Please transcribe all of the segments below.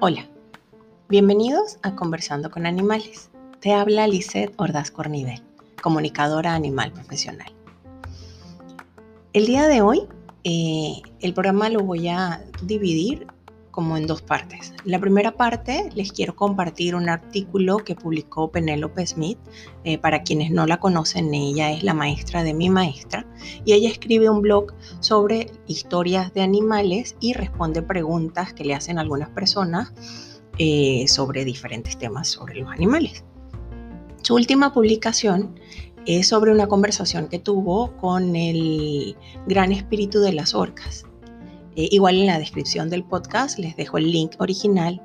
Hola, bienvenidos a Conversando con Animales. Te habla Lisette Ordaz Cornivel, comunicadora animal profesional. El día de hoy, eh, el programa lo voy a dividir como en dos partes. La primera parte les quiero compartir un artículo que publicó Penélope Smith. Eh, para quienes no la conocen, ella es la maestra de mi maestra y ella escribe un blog sobre historias de animales y responde preguntas que le hacen algunas personas eh, sobre diferentes temas sobre los animales. Su última publicación es sobre una conversación que tuvo con el gran espíritu de las orcas. Eh, igual en la descripción del podcast les dejo el link original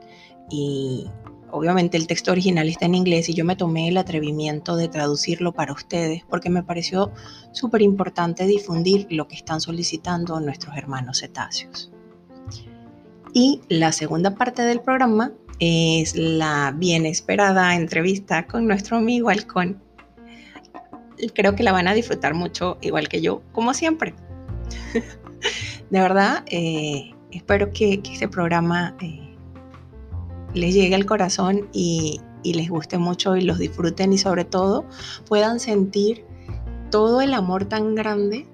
y obviamente el texto original está en inglés y yo me tomé el atrevimiento de traducirlo para ustedes porque me pareció súper importante difundir lo que están solicitando nuestros hermanos cetáceos. Y la segunda parte del programa es la bien esperada entrevista con nuestro amigo halcón. Creo que la van a disfrutar mucho, igual que yo, como siempre. De verdad, eh, espero que, este programa eh, les llegue al corazón y, les guste mucho y los disfruten y sobre todo puedan sentir todo el amor tan grande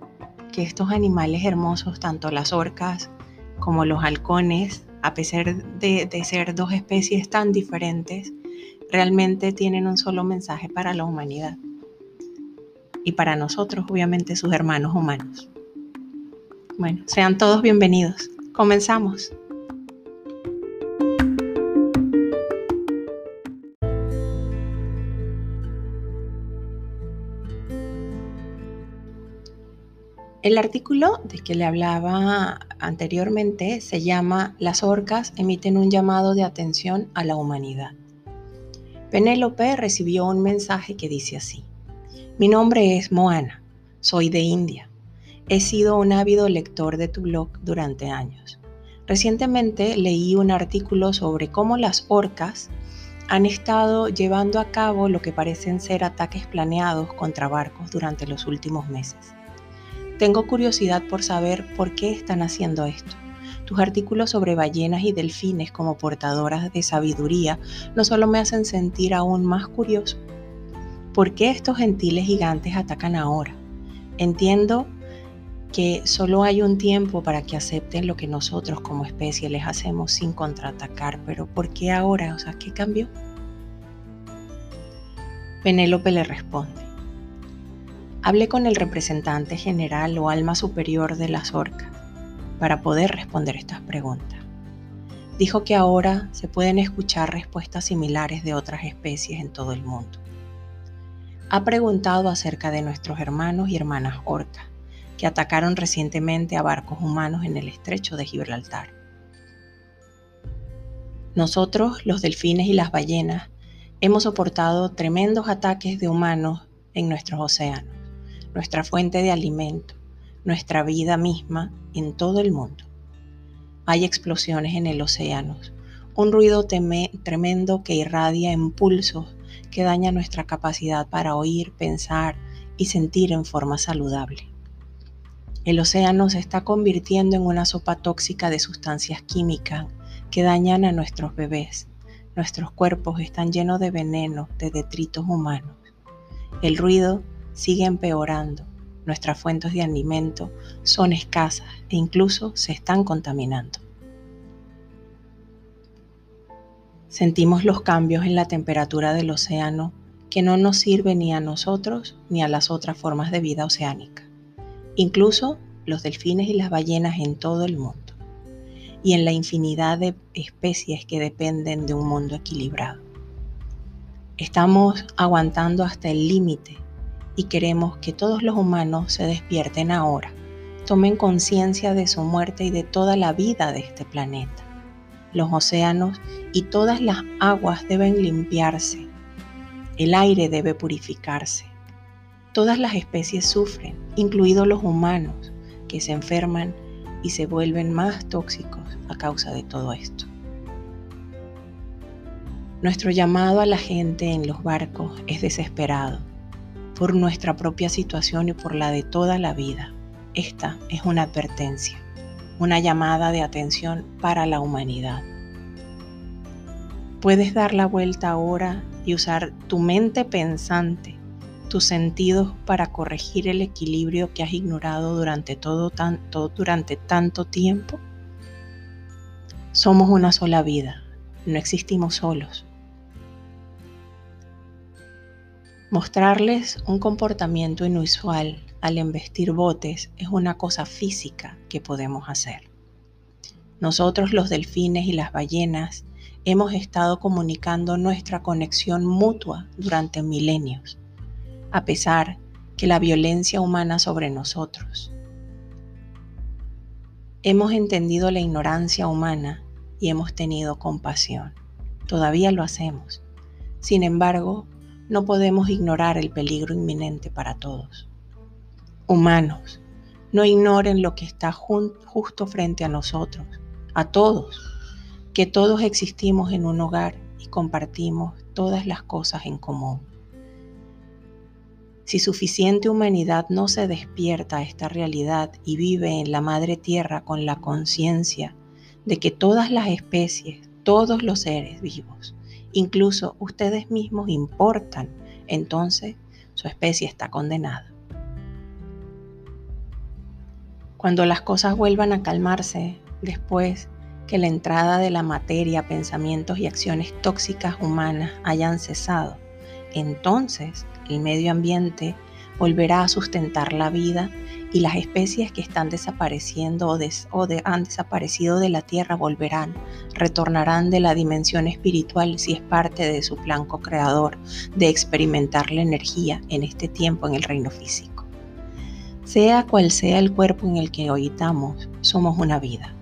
que estos animales hermosos, tanto las orcas como los halcones, a pesar de, de, ser dos especies tan diferentes, realmente tienen un solo mensaje para la humanidad y para nosotros, obviamente, sus hermanos humanos. Bueno, sean todos bienvenidos. Comenzamos. El artículo de que le hablaba anteriormente se llama Las orcas emiten un llamado de atención a la humanidad. Penélope recibió un mensaje que dice así. Mi nombre es Moana, soy de India. He sido un ávido lector de tu blog durante años. Recientemente leí un artículo sobre cómo las orcas han estado llevando a cabo lo que parecen ser ataques planeados contra barcos durante los últimos meses. Tengo curiosidad por saber por qué están haciendo esto. Tus artículos sobre ballenas y delfines como portadoras de sabiduría no solo me hacen sentir aún más curioso. ¿Por qué estos gentiles gigantes atacan ahora? Entiendo que solo hay un tiempo para que acepten lo que nosotros como especie les hacemos sin contraatacar, pero ¿por qué ahora? O sea, ¿qué cambió? Penélope le responde, hablé con el representante general o alma superior de las orcas para poder responder estas preguntas. Dijo que ahora se pueden escuchar respuestas similares de otras especies en todo el mundo. Ha preguntado acerca de nuestros hermanos y hermanas orcas que atacaron recientemente a barcos humanos en el estrecho de Gibraltar. Nosotros, los delfines y las ballenas, hemos soportado tremendos ataques de humanos en nuestros océanos, nuestra fuente de alimento, nuestra vida misma en todo el mundo. Hay explosiones en el océano, un ruido tremendo que irradia impulsos que daña nuestra capacidad para oír, pensar y sentir en forma saludable. El océano se está convirtiendo en una sopa tóxica de sustancias químicas que dañan a nuestros bebés. Nuestros cuerpos están llenos de veneno, de detritos humanos. El ruido sigue empeorando. Nuestras fuentes de alimento son escasas e incluso se están contaminando. Sentimos los cambios en la temperatura del océano que no nos sirven ni a nosotros ni a las otras formas de vida oceánica incluso los delfines y las ballenas en todo el mundo, y en la infinidad de especies que dependen de un mundo equilibrado. Estamos aguantando hasta el límite y queremos que todos los humanos se despierten ahora, tomen conciencia de su muerte y de toda la vida de este planeta. Los océanos y todas las aguas deben limpiarse, el aire debe purificarse, Todas las especies sufren, incluidos los humanos, que se enferman y se vuelven más tóxicos a causa de todo esto. Nuestro llamado a la gente en los barcos es desesperado por nuestra propia situación y por la de toda la vida. esta es una advertencia, una llamada de atención para la humanidad. Puedes dar la vuelta ahora y usar tu mente pensante, tus sentidos para corregir el equilibrio que has ignorado durante todo tanto, durante tanto tiempo. Somos una sola vida, no existimos solos. Mostrarles un comportamiento inusual al embestir botes es una cosa física que podemos hacer. Nosotros los delfines y las ballenas hemos estado comunicando nuestra conexión mutua durante milenios, a pesar que la violencia humana sobre nosotros. Hemos entendido la ignorancia humana y hemos tenido compasión. Todavía lo hacemos. Sin embargo, no podemos ignorar el peligro inminente para todos. Humanos, no ignoren lo que está justo frente a nosotros, a todos, que todos existimos en un hogar y compartimos todas las cosas en común. Si suficiente humanidad no se despierta a esta realidad y vive en la madre tierra con la conciencia de que todas las especies, todos los seres vivos, incluso ustedes mismos importan, entonces su especie está condenada. Cuando las cosas vuelvan a calmarse después que la entrada de la materia, pensamientos y acciones tóxicas humanas hayan cesado, entonces el medio ambiente volverá a sustentar la vida y las especies que están desapareciendo o, han desaparecido de la Tierra volverán, retornarán de la dimensión espiritual si es parte de su plan co-creador de experimentar la energía en este tiempo en el reino físico. Sea cual sea el cuerpo en el que habitamos, somos una vida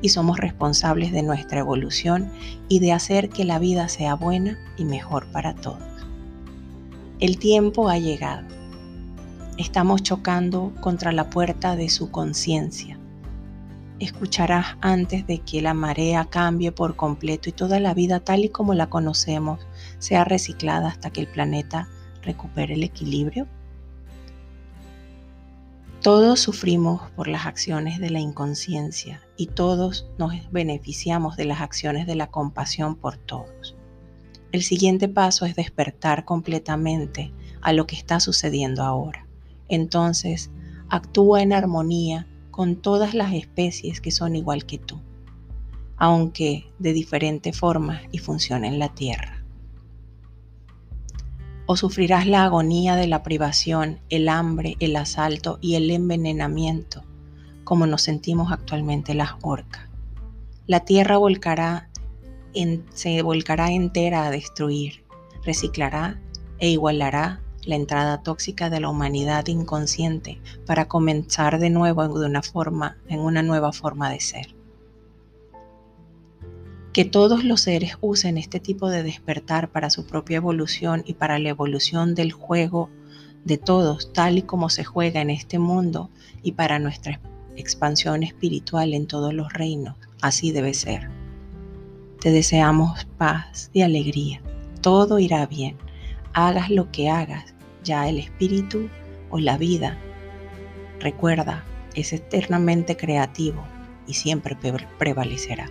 y somos responsables de nuestra evolución y de hacer que la vida sea buena y mejor para todos. El tiempo ha llegado estamos chocando contra la puerta de su conciencia. Escucharás antes de que la marea cambie por completo y toda la vida tal y como la conocemos sea reciclada hasta que el planeta recupere el equilibrio. Todos sufrimos por las acciones de la inconsciencia y todos nos beneficiamos de las acciones de la compasión por todos. El siguiente paso es despertar completamente a lo que está sucediendo ahora entonces actúa en armonía con todas las especies que son igual que tú, aunque de diferente forma y función en la tierra. O sufrirás la agonía de la privación, el hambre, el asalto y el envenenamiento, como nos sentimos actualmente las orcas. La tierra volcará se volcará entera a destruir, reciclará e igualará la entrada tóxica de la humanidad inconsciente para comenzar de nuevo en una forma, en una nueva forma de ser. Que todos los seres usen este tipo de despertar para su propia evolución y para la evolución del juego de todos, tal y como se juega en este mundo y para nuestra expansión espiritual en todos los reinos. Así debe ser. Te deseamos paz y alegría. Todo irá bien. Hagas lo que hagas, ya el espíritu o la vida, recuerda, es eternamente creativo y siempre prevalecerá.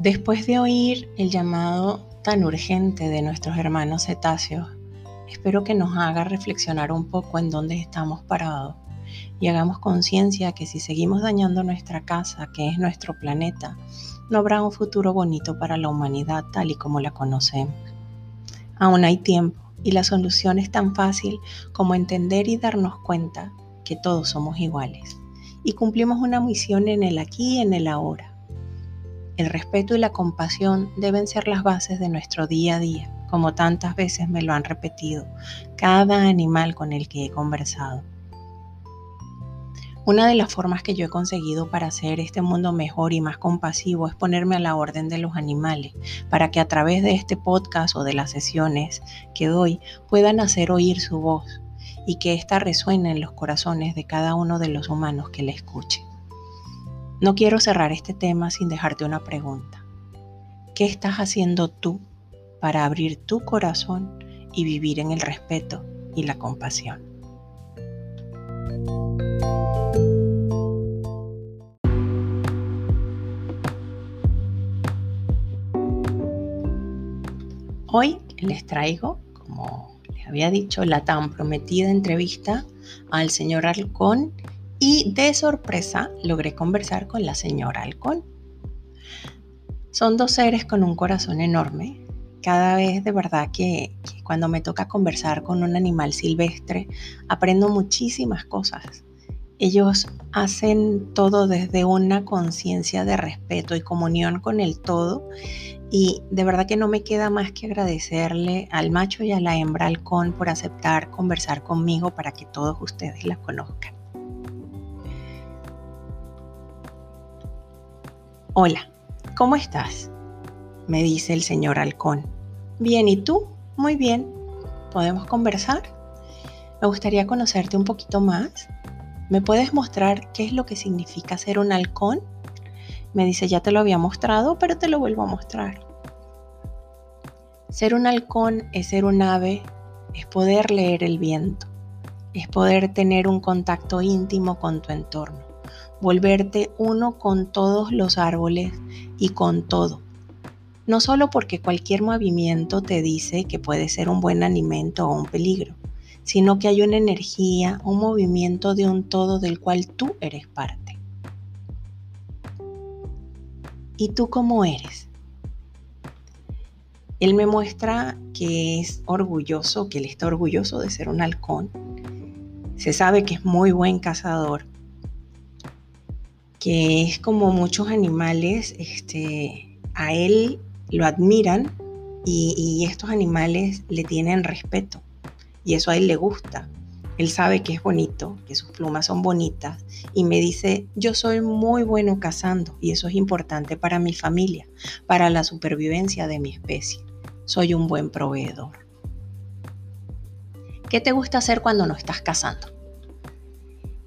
Después de oír el llamado tan urgente de nuestros hermanos cetáceos, espero que nos haga reflexionar un poco en dónde estamos parados y hagamos conciencia que si seguimos dañando nuestra casa, que es nuestro planeta, no habrá un futuro bonito para la humanidad tal y como la conocemos. Aún hay tiempo y la solución es tan fácil como entender y darnos cuenta que todos somos iguales y cumplimos una misión en el aquí y en el ahora. El respeto y la compasión deben ser las bases de nuestro día a día, como tantas veces me lo han repetido cada animal con el que he conversado. Una de las formas que yo he conseguido para hacer este mundo mejor y más compasivo es ponerme a la orden de los animales, para que a través de este podcast o de las sesiones que doy puedan hacer oír su voz y que ésta resuene en los corazones de cada uno de los humanos que la escuche. No quiero cerrar este tema sin dejarte una pregunta. ¿Qué estás haciendo tú para abrir tu corazón y vivir en el respeto y la compasión? Hoy les traigo, como les había dicho, la tan prometida entrevista al señor Halcón y de sorpresa logré conversar con la señora Halcón. Son dos seres con un corazón enorme. Cada vez de verdad que, cuando me toca conversar con un animal silvestre aprendo muchísimas cosas. Ellos hacen todo desde una conciencia de respeto y comunión con el todo y de verdad que no me queda más que agradecerle al macho y a la hembra halcón por aceptar conversar conmigo para que todos ustedes la conozcan. Hola, ¿cómo estás? Me dice el señor halcón. Bien, ¿y tú? Muy bien. ¿Podemos conversar? Me gustaría conocerte un poquito más. ¿Me puedes mostrar qué es lo que significa ser un halcón? Me dice, ya te lo había mostrado, pero te lo vuelvo a mostrar. Ser un halcón es ser un ave, es poder leer el viento, es poder tener un contacto íntimo con tu entorno, volverte uno con todos los árboles y con todo. No solo porque cualquier movimiento te dice que puede ser un buen alimento o un peligro, sino que hay una energía, un movimiento de un todo del cual tú eres parte. ¿Y tú cómo eres? Él me muestra que es orgulloso, que él está orgulloso de ser un halcón. Se sabe que es muy buen cazador, que es como muchos animales, este, a él lo admiran y, estos animales le tienen respeto y eso a él le gusta. Él sabe que es bonito, que sus plumas son bonitas y me dice, yo soy muy bueno cazando y eso es importante para mi familia, para la supervivencia de mi especie. Soy un buen proveedor. ¿Qué te gusta hacer cuando no estás cazando?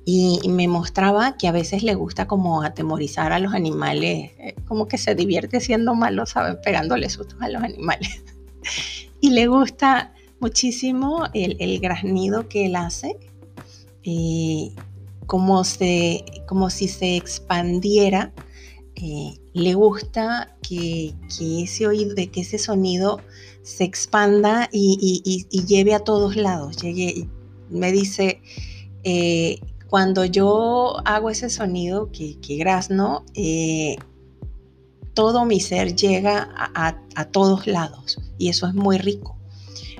Y me mostraba que a veces le gusta como atemorizar a los animales, eh, como que se divierte siendo malo, ¿sabes? Pegándole sustos a los animales. y le gusta muchísimo el, graznido que él hace, eh, como, como si se expandiera. Eh, le gusta que, ese oído, que ese sonido se expanda y, lleve a todos lados. Llegue, me dice, eh, cuando yo hago ese sonido que, que grazno, todo mi ser llega a todos lados y eso es muy rico.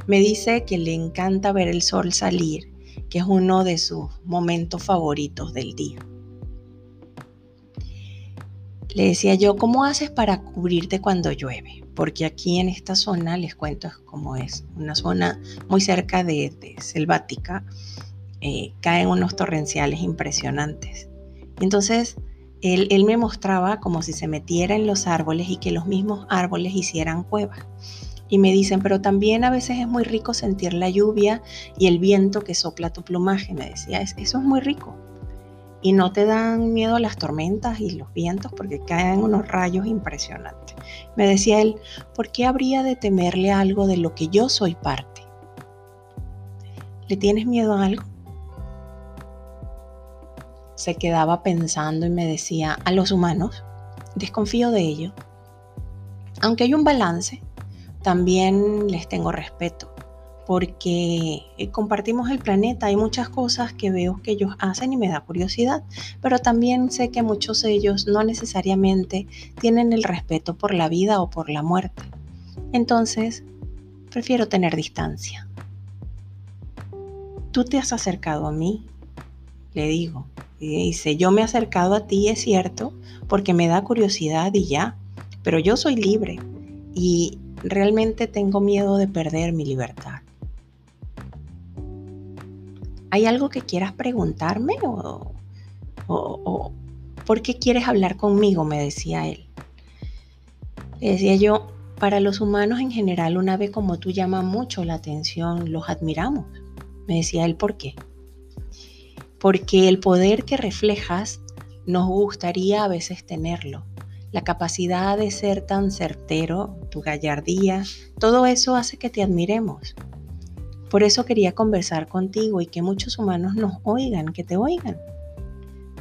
Me dice que le encanta ver el sol salir, que es uno de sus momentos favoritos del día. Le decía yo, ¿cómo haces para cubrirte cuando llueve? Porque aquí en esta zona, les cuento cómo es, una zona muy cerca de, selvática, eh, caen unos torrenciales impresionantes. Entonces, él, él me mostraba como si se metiera en los árboles y que los mismos árboles hicieran cuevas. Y me dicen, pero también a veces es muy rico sentir la lluvia y el viento que sopla tu plumaje. Me decía, eso es muy rico. Y no te dan miedo las tormentas y los vientos porque caen unos rayos impresionantes. Me decía él, ¿por qué habría de temerle algo de lo que yo soy parte? ¿Le tienes miedo a algo? Se quedaba pensando y me decía, a los humanos, desconfío de ellos. Aunque hay un balance, también les tengo respeto porque eh, compartimos el planeta, hay muchas cosas que veo que ellos hacen y me da curiosidad, pero también sé que muchos de ellos no necesariamente tienen el respeto por la vida o por la muerte. Entonces, prefiero tener distancia. Tú te has acercado a mí, le digo, y dice, yo me he acercado a ti, es cierto, porque me da curiosidad y ya, pero yo soy libre y realmente tengo miedo de perder mi libertad. ¿Hay algo que quieras preguntarme o, o, por qué quieres hablar conmigo? Me decía él. Le decía yo, para los humanos en general una ave como tú llama mucho la atención, los admiramos. Me decía él, ¿por qué? Porque el poder que reflejas nos gustaría a veces tenerlo. La capacidad de ser tan certero, tu gallardía, todo eso hace que te admiremos. Por eso quería conversar contigo y que muchos humanos nos oigan, que te oigan.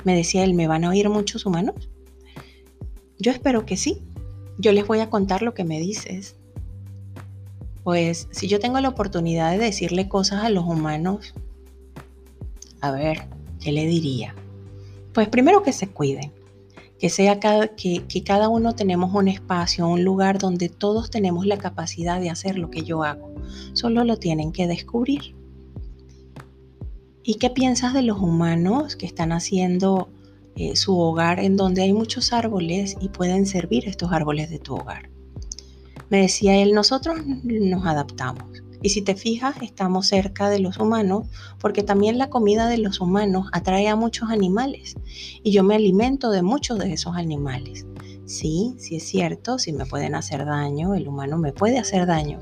Me decía él, ¿me van a oír muchos humanos? Yo espero que sí. Yo les voy a contar lo que me dices. Pues si yo tengo la oportunidad de decirle cosas a los humanos, a ver, ¿qué le diría? Pues primero que se cuiden, que sea cada, que, cada uno tenemos un espacio, un lugar donde todos tenemos la capacidad de hacer lo que yo hago. Solo lo tienen que descubrir. ¿Y qué piensas de los humanos que están haciendo eh, su hogar en donde hay muchos árboles y pueden servir estos árboles de tu hogar? Me decía él, nosotros nos adaptamos. Y si te fijas, estamos cerca de los humanos porque también la comida de los humanos atrae a muchos animales y yo me alimento de muchos de esos animales. Sí, sí es cierto, si me pueden hacer daño, el humano me puede hacer daño,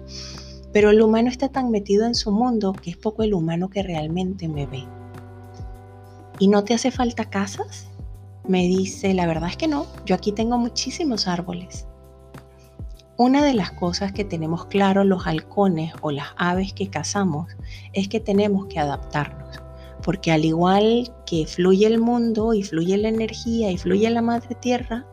pero el humano está tan metido en su mundo que es poco el humano que realmente me ve. ¿Y no te hace falta casas? Me dice, la verdad es que no, yo aquí tengo muchísimos árboles. Una de las cosas que tenemos claro los halcones o las aves que cazamos es que tenemos que adaptarnos, porque al igual que fluye el mundo y fluye la energía y fluye la madre tierra,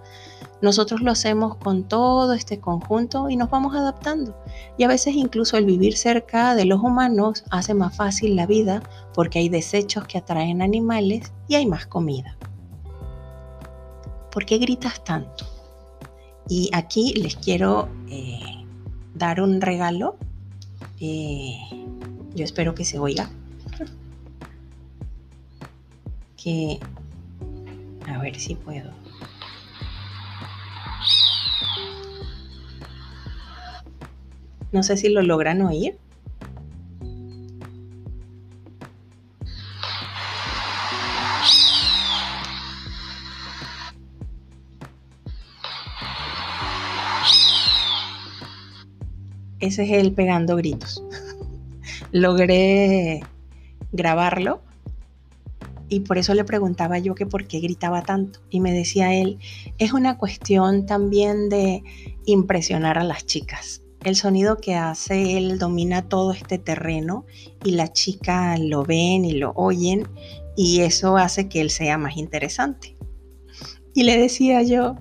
nosotros lo hacemos con todo este conjunto y nos vamos adaptando. Y a veces incluso el vivir cerca de los humanos hace más fácil la vida porque hay desechos que atraen animales y hay más comida. ¿Por qué gritas tanto? Y aquí les quiero eh, dar un regalo. Eh, yo espero que se oiga. Que a ver si puedo. No sé si lo logran oír. Ese es él pegando gritos. Logré grabarlo y por eso le preguntaba yo que por qué gritaba tanto. Y me decía él, es una cuestión también de impresionar a las chicas el sonido que hace él domina todo este terreno y la chica lo ven y lo oyen y eso hace que él sea más interesante. Y le decía yo,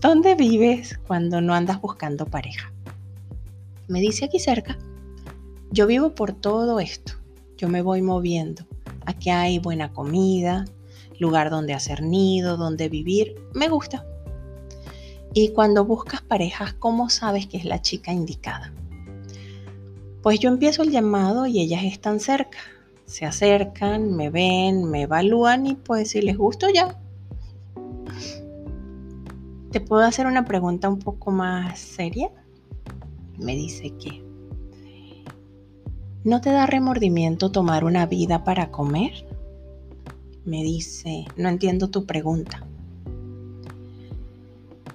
¿dónde vives cuando no andas buscando pareja? Me dice aquí cerca. Yo vivo por todo esto. Yo me voy moviendo. Aquí hay buena comida, lugar donde hacer nido, donde vivir. Me gusta. Y cuando buscas parejas, ¿cómo sabes que es la chica indicada? Pues yo empiezo el llamado y ellas están cerca. Se acercan, me ven, me evalúan y pues si les gusto ya. ¿Te puedo hacer una pregunta un poco más seria? Me dice que ¿no te da remordimiento tomar una vida para comer? Me dice, no entiendo tu pregunta.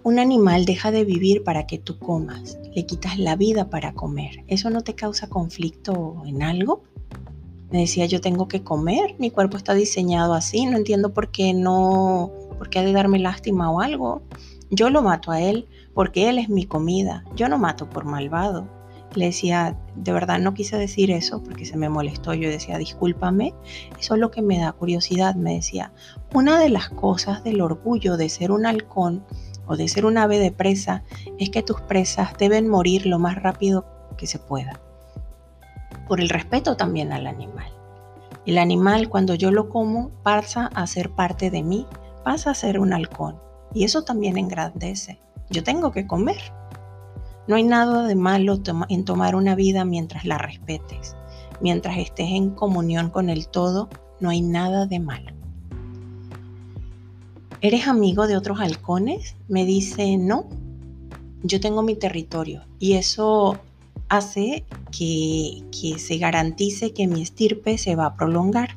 Un animal deja de vivir para que tú comas, le quitas la vida para comer. ¿Eso no te causa conflicto en algo? Me decía, yo tengo que comer, mi cuerpo está diseñado así, no entiendo por qué no, por qué ha de darme lástima o algo. Yo lo mato a él porque él es mi comida, yo no mato por malvado. Le decía, de verdad no quise decir eso porque se me molestó. Yo decía, discúlpame, eso es lo que me da curiosidad. Me decía, una de las cosas del orgullo de ser un halcón o de ser un ave de presa es que tus presas deben morir lo más rápido que se pueda. Por el respeto también al animal. El animal cuando yo lo como pasa a ser parte de mí, pasa a ser un halcón. Y eso también engrandece. Yo tengo que comer. No hay nada de malo en tomar una vida mientras la respetes. Mientras estés en comunión con el todo, no hay nada de malo. ¿Eres amigo de otros halcones? Me dice, no, yo tengo mi territorio y eso hace que, que, se garantice que mi estirpe se va a prolongar,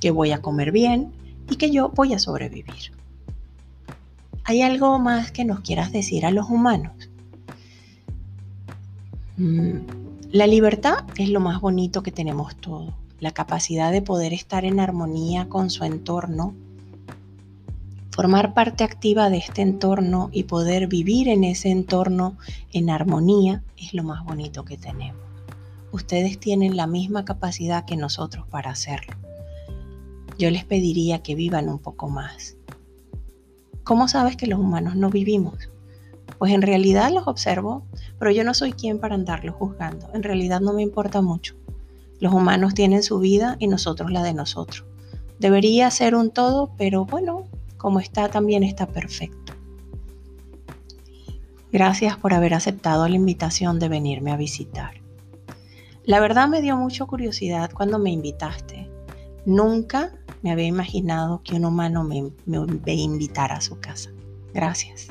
que voy a comer bien y que yo voy a sobrevivir. ¿Hay algo más que nos quieras decir a los humanos? Mm, la libertad es lo más bonito que tenemos todos, la capacidad de poder estar en armonía con su entorno formar parte activa de este entorno y poder vivir en ese entorno en armonía es lo más bonito que tenemos. Ustedes tienen la misma capacidad que nosotros para hacerlo. Yo les pediría que vivan un poco más. ¿Cómo sabes que los humanos no vivimos? Pues en realidad los observo, pero yo no soy quien para andarlos juzgando. En realidad no me importa mucho. Los humanos tienen su vida y nosotros la de nosotros. Debería ser un todo, pero bueno, como está también está perfecto. Gracias por haber aceptado la invitación de venirme a visitar. La verdad me dio mucha curiosidad cuando me invitaste. Nunca me había imaginado que un humano me, me, invitara a su casa. Gracias.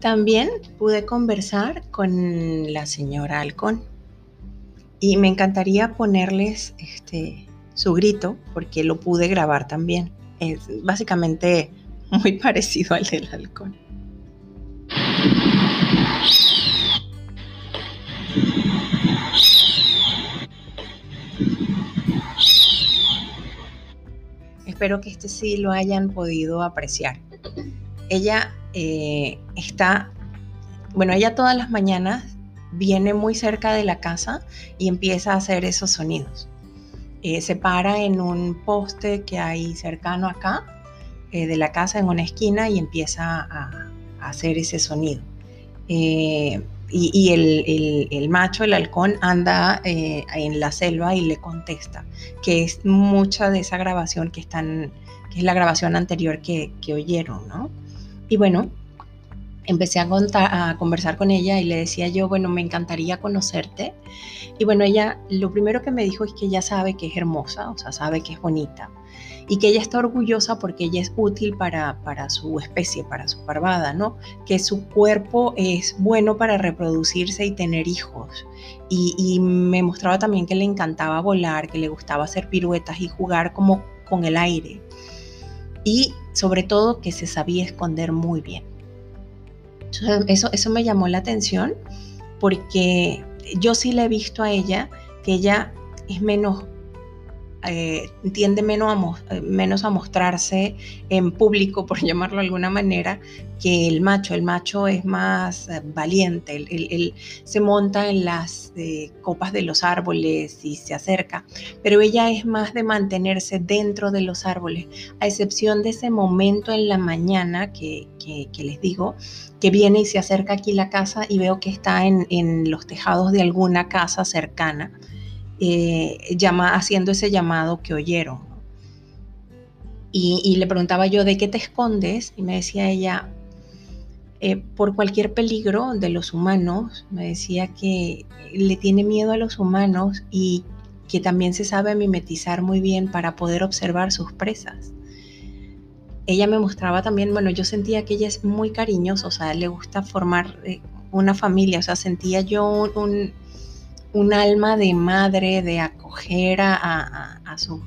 También pude conversar con la señora Halcón y me encantaría ponerles este, su grito porque lo pude grabar también. Es básicamente muy parecido al del halcón. Espero que este sí lo hayan podido apreciar. Ella eh, está, bueno, ella todas las mañanas viene muy cerca de la casa y empieza a hacer esos sonidos. Eh, se para en un poste que hay cercano acá eh, de la casa en una esquina y empieza a, hacer ese sonido. Y, el, macho, el halcón, anda en la selva y le contesta, que es mucha de esa grabación que están, que es la grabación anterior que, que oyeron, ¿no? Y bueno, empecé a, a conversar con ella y le decía yo, bueno, me encantaría conocerte. Y bueno, ella lo primero que me dijo es que ella sabe que es hermosa, o sea, sabe que es bonita y que ella está orgullosa porque ella es útil para, para su especie, para su parvada, ¿no? Que su cuerpo es bueno para reproducirse y tener hijos. Y, y me mostraba también que le encantaba volar, que le gustaba hacer piruetas y jugar como con el aire. Y sobre todo que se sabía esconder muy bien. eso, eso me llamó la atención porque yo sí le he visto a ella que ella es menos eh, tiende menos a, eh, menos a mostrarse en público, por llamarlo de alguna manera, que el macho. El macho es más eh, valiente, él, se monta en las copas de los árboles y se acerca, pero ella es más de mantenerse dentro de los árboles, a excepción de ese momento en la mañana que, les digo, que viene y se acerca aquí la casa y veo que está en los tejados de alguna casa cercana eh, llama, haciendo ese llamado que oyeron. Y, le preguntaba yo, ¿de qué te escondes? Y me decía ella, eh, por cualquier peligro de los humanos, me decía que le tiene miedo a los humanos y que también se sabe mimetizar muy bien para poder observar sus presas. Ella me mostraba también, bueno, yo sentía que ella es muy cariñosa, o sea, le gusta formar eh, una familia, o sea, sentía yo un, un alma de madre, de acoger a, su,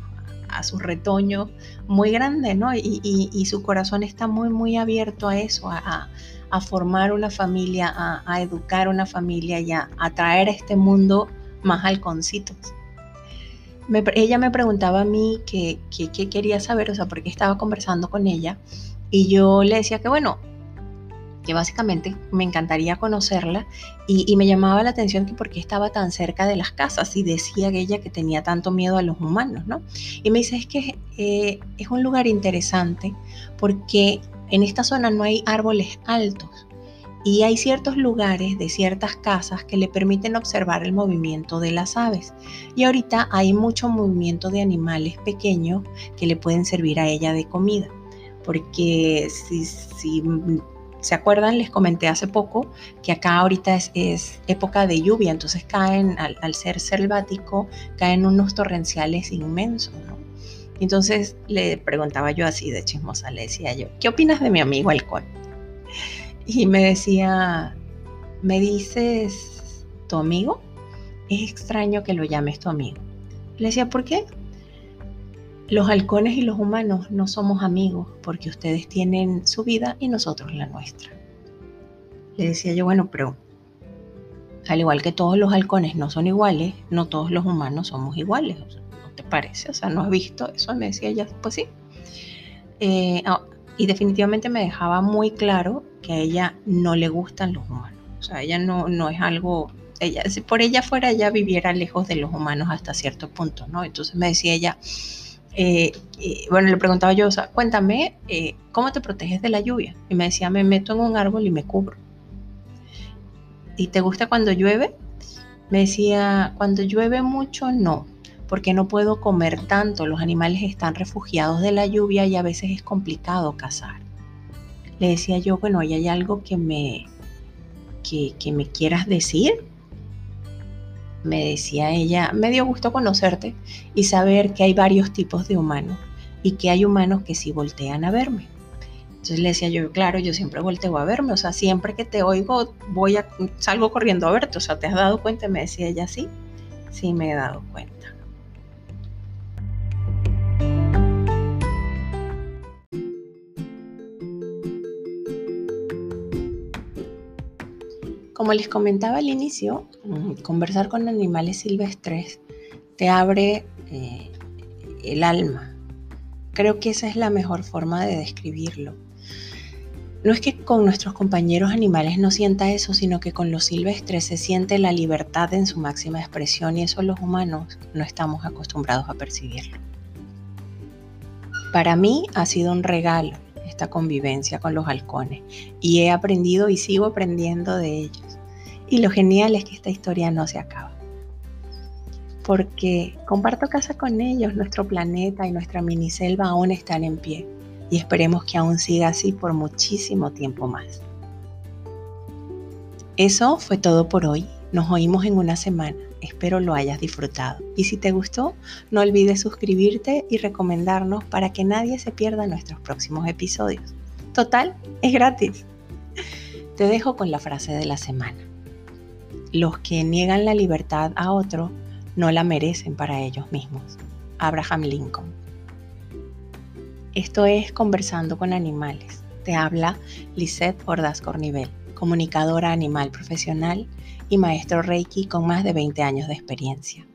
a su retoño muy grande, ¿no? Y, su corazón está muy, muy abierto a eso, a, formar una familia, a, educar una familia y a, traer a este mundo más halconcitos. ella me preguntaba a mí qué quería saber, o sea, porque estaba conversando con ella y yo le decía que, bueno, que básicamente me encantaría conocerla y, me llamaba la atención que por qué estaba tan cerca de las casas y decía ella que tenía tanto miedo a los humanos, ¿no? Y me dice, es que eh, es un lugar interesante porque en esta zona no hay árboles altos y hay ciertos lugares de ciertas casas que le permiten observar el movimiento de las aves. Y ahorita hay mucho movimiento de animales pequeños que le pueden servir a ella de comida. Porque si, si ¿Se acuerdan? Les comenté hace poco que acá ahorita es, época de lluvia, entonces caen, al, ser selvático, caen unos torrenciales inmensos, ¿no? Entonces le preguntaba yo así de chismosa, le decía yo, ¿qué opinas de mi amigo Halcón? Y me decía, ¿me dices tu amigo? Es extraño que lo llames tu amigo. Le decía, ¿por qué? Los halcones y los humanos no somos amigos porque ustedes tienen su vida y nosotros la nuestra. Le decía yo, bueno, pero al igual que todos los halcones no son iguales, no todos los humanos somos iguales. ¿No te parece? O sea, ¿no has visto eso? Me decía ella, pues sí. Eh, ah, y definitivamente me dejaba muy claro que a ella no le gustan los humanos. O sea, ella no, no es algo, ella, si por ella fuera, ella viviera lejos de los humanos hasta cierto punto, ¿no? Entonces me decía ella, eh, eh, bueno, le preguntaba yo, o sea, cuéntame, ¿cómo te proteges de la lluvia? Y me decía, me meto en un árbol y me cubro. ¿Y te gusta cuando llueve? Me decía, cuando llueve mucho, no, porque no puedo comer tanto. Los animales están refugiados de la lluvia y a veces es complicado cazar. Le decía yo, bueno, ¿y hay algo que me, que me quieras decir? Me decía ella, me dio gusto conocerte y saber que hay varios tipos de humanos y que hay humanos que sí voltean a verme. Entonces le decía yo, claro, yo siempre volteo a verme, o sea, siempre que te oigo, voy a, salgo corriendo a verte, o sea, ¿te has dado cuenta? me decía ella, sí, sí me he dado cuenta. Como les comentaba al inicio, mm, conversar con animales silvestres te abre eh, el alma. Creo que esa es la mejor forma de describirlo no es que con nuestros compañeros animales no sienta eso, sino que con los silvestres se siente la libertad en su máxima expresión y eso los humanos no estamos acostumbrados a percibirlo. Para mí ha sido un regalo esta convivencia con los halcones y he aprendido y sigo aprendiendo de ellos. Y lo genial es que esta historia no se acaba. Porque comparto casa con ellos, nuestro planeta y nuestra miniselva aún están en pie y esperemos que aún siga así por muchísimo tiempo más. Eso fue todo por hoy. Nos oímos en una semana. Espero lo hayas disfrutado. Y si te gustó, no olvides suscribirte y recomendarnos para que nadie se pierda nuestros próximos episodios. Total, es gratis. Te dejo con la frase de la semana. Los que niegan la libertad a otro no la merecen para ellos mismos. Abraham Lincoln. Esto es Conversando con Animales. Te habla Lisette Ordaz Cornivel, comunicadora animal profesional y maestro Reiki con más de 20 años de experiencia.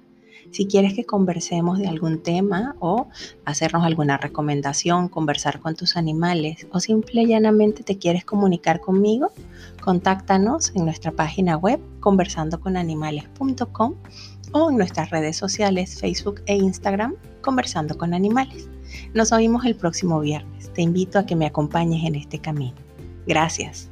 Si quieres que conversemos de algún tema o hacernos alguna recomendación, conversar con tus animales o simple y llanamente te quieres comunicar conmigo, contáctanos en nuestra página web conversandoconanimales.com o en nuestras redes sociales Facebook e Instagram Conversando con Animales. Nos oímos el próximo viernes. Te invito a que me acompañes en este camino. Gracias.